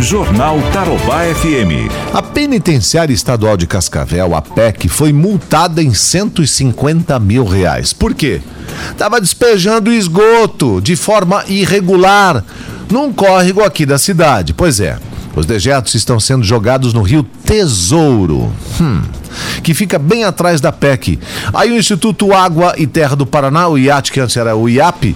Jornal Tarobá FM. A Penitenciária Estadual de Cascavel, a PEC, foi multada em 150 mil reais. Por quê? Estava despejando esgoto de forma irregular num córrego aqui da cidade. Pois é. Os dejetos estão sendo jogados no rio Tesouro, hum, que fica bem atrás da PEC. Aí o Instituto Água e Terra do Paraná, o IAT, que antes era o IAP,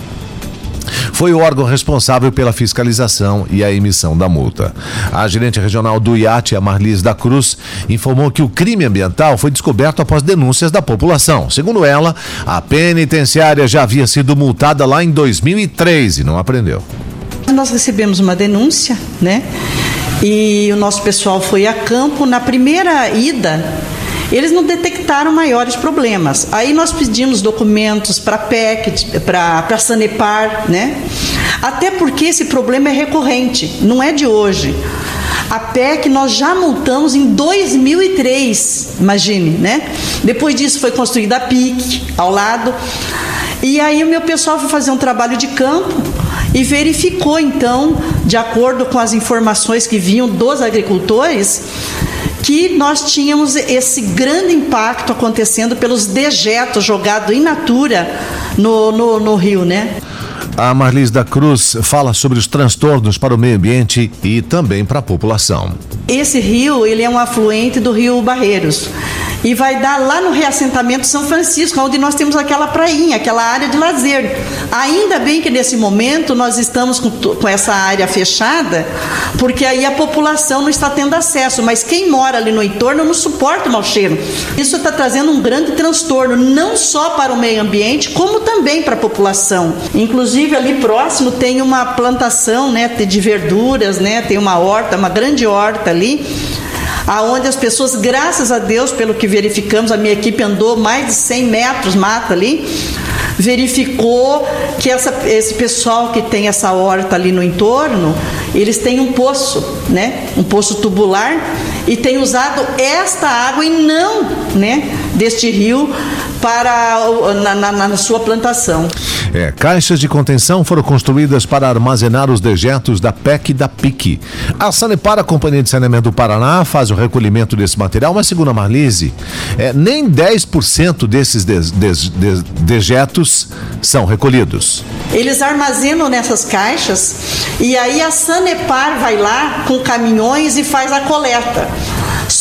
foi o órgão responsável pela fiscalização e a emissão da multa. A gerente regional do IAT, a Marlis da Cruz, informou que o crime ambiental foi descoberto após denúncias da população. Segundo ela, a penitenciária já havia sido multada lá em 2003 e não aprendeu. Nós recebemos uma denúncia, né? E o nosso pessoal foi a campo. Na primeira ida, eles não detectaram maiores problemas. Aí nós pedimos documentos para a PEC, para a Sanepar, né? Até porque esse problema é recorrente, não é de hoje. A PEC nós já multamos em 2003, imagine, né? Depois disso foi construída a PIC ao lado. E aí o meu pessoal foi fazer um trabalho de campo e verificou então, de acordo com as informações que vinham dos agricultores, que nós tínhamos esse grande impacto acontecendo pelos dejetos jogados in natura no, no, no rio, né? A Marlis da Cruz fala sobre os transtornos para o meio ambiente e também para a população. Esse rio, ele é um afluente do rio Barreiros e vai dar lá no reassentamento São Francisco, onde nós temos aquela prainha, aquela área de lazer. Ainda bem que nesse momento nós estamos com, com essa área fechada, porque aí a população não está tendo acesso, mas quem mora ali no entorno não suporta o mau cheiro. Isso está trazendo um grande transtorno, não só para o meio ambiente, como também para a população. Inclusive ali próximo tem uma plantação né, de verduras, né, tem uma horta, uma grande horta ali aonde as pessoas, graças a Deus, pelo que verificamos, a minha equipe andou mais de 100 metros mata ali, verificou que essa, esse pessoal que tem essa horta ali no entorno, eles têm um poço, né? Um poço tubular e têm usado esta água e não, né? Deste rio para na, na, na sua plantação. É, caixas de contenção foram construídas para armazenar os dejetos da PEC e da PIC. A Sanepar, a Companhia de Saneamento do Paraná, faz o recolhimento desse material, mas segundo a Marlise, é, nem 10% desses de, de, de, dejetos são recolhidos. Eles armazenam nessas caixas e aí a Sanepar vai lá com caminhões e faz a coleta.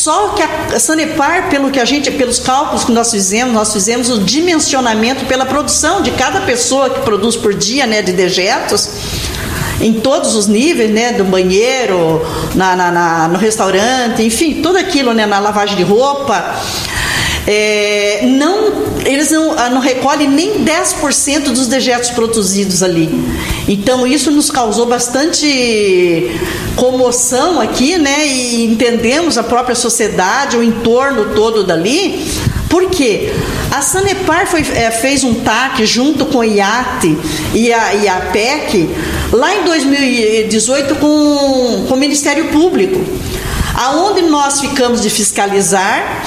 Só que a Sanepar, pelo que a gente, pelos cálculos que nós fizemos, nós fizemos o dimensionamento pela produção de cada pessoa que produz por dia, né, de dejetos em todos os níveis, né, do banheiro, na, na, na, no restaurante, enfim, tudo aquilo, né, na lavagem de roupa. É, não, eles não, ah, não recolhem nem 10% dos dejetos produzidos ali. Então isso nos causou bastante comoção aqui, né? E entendemos a própria sociedade, o entorno todo dali. Por quê? A Sanepar foi, é, fez um TAC junto com o IAT e a, e a PEC lá em 2018 com, com o Ministério Público aonde nós ficamos de fiscalizar,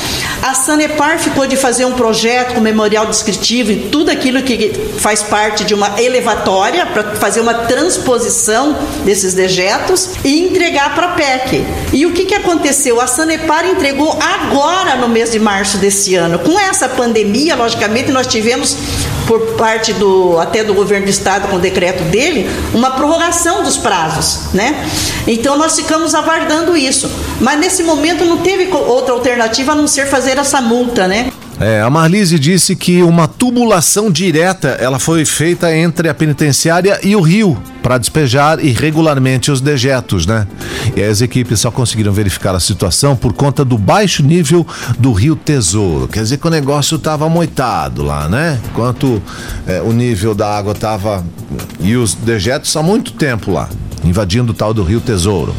a Sanepar ficou de fazer um projeto com memorial descritivo e tudo aquilo que faz parte de uma elevatória para fazer uma transposição desses dejetos e entregar para a PEC. E o que, que aconteceu? A Sanepar entregou agora no mês de março desse ano. Com essa pandemia, logicamente, nós tivemos por parte do até do governo do estado com o decreto dele uma prorrogação dos prazos, né? Então nós ficamos aguardando isso. Mas nesse momento não teve outra alternativa a não ser fazer essa multa, né? É, a Marlise disse que uma tubulação direta ela foi feita entre a penitenciária e o rio para despejar irregularmente os dejetos, né? E as equipes só conseguiram verificar a situação por conta do baixo nível do rio Tesouro. Quer dizer que o negócio estava moitado lá, né? Enquanto é, o nível da água estava e os dejetos há muito tempo lá, invadindo o tal do rio Tesouro.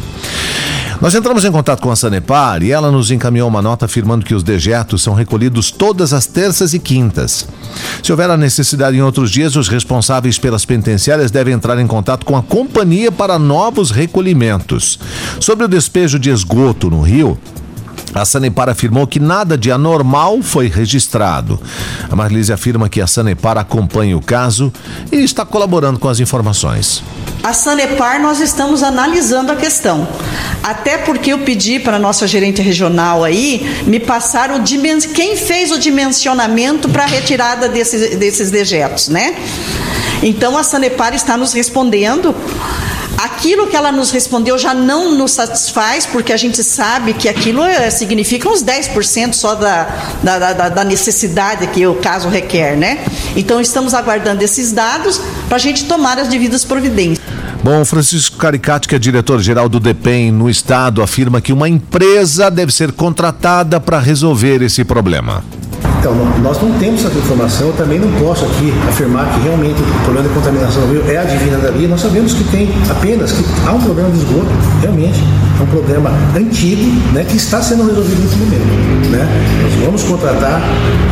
Nós entramos em contato com a Sanepar e ela nos encaminhou uma nota afirmando que os dejetos são recolhidos todas as terças e quintas. Se houver a necessidade em outros dias, os responsáveis pelas penitenciárias devem entrar em contato com a companhia para novos recolhimentos. Sobre o despejo de esgoto no rio, A Sanepar afirmou que nada de anormal foi registrado. A Marlise afirma que a Sanepar acompanha o caso e está colaborando com as informações. A Sanepar, nós estamos analisando a questão. Até porque eu pedi para a nossa gerente regional aí me passar o dimen... quem fez o dimensionamento para a retirada desses, desses dejetos, né? Então a Sanepar está nos respondendo. Aquilo que ela nos respondeu já não nos satisfaz, porque a gente sabe que aquilo é, significa uns 10% só da, da, da, da, necessidade que o caso requer, né? Então estamos aguardando esses dados para a gente tomar as devidas providências. Bom, Francisco Caricati, que é diretor-geral do DEPEN no estado, afirma que uma empresa deve ser contratada para resolver esse problema. Então, nós não temos essa informação, eu também não posso aqui afirmar que realmente o problema de contaminação do rio é a Divina da. Nós sabemos que tem apenas que há um problema de esgoto, realmente, é um problema antigo, né, que está sendo resolvido nesse momento. Né? Nós vamos contratar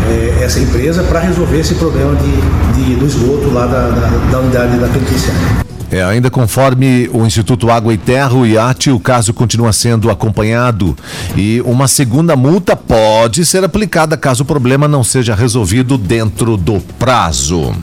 é, essa empresa para resolver esse problema de, de, do esgoto lá da, da, da unidade da penitenciária. É, ainda conforme o Instituto Água e Terra, o IAT, o caso continua sendo acompanhado e uma segunda multa pode ser aplicada caso o problema não seja resolvido dentro do prazo.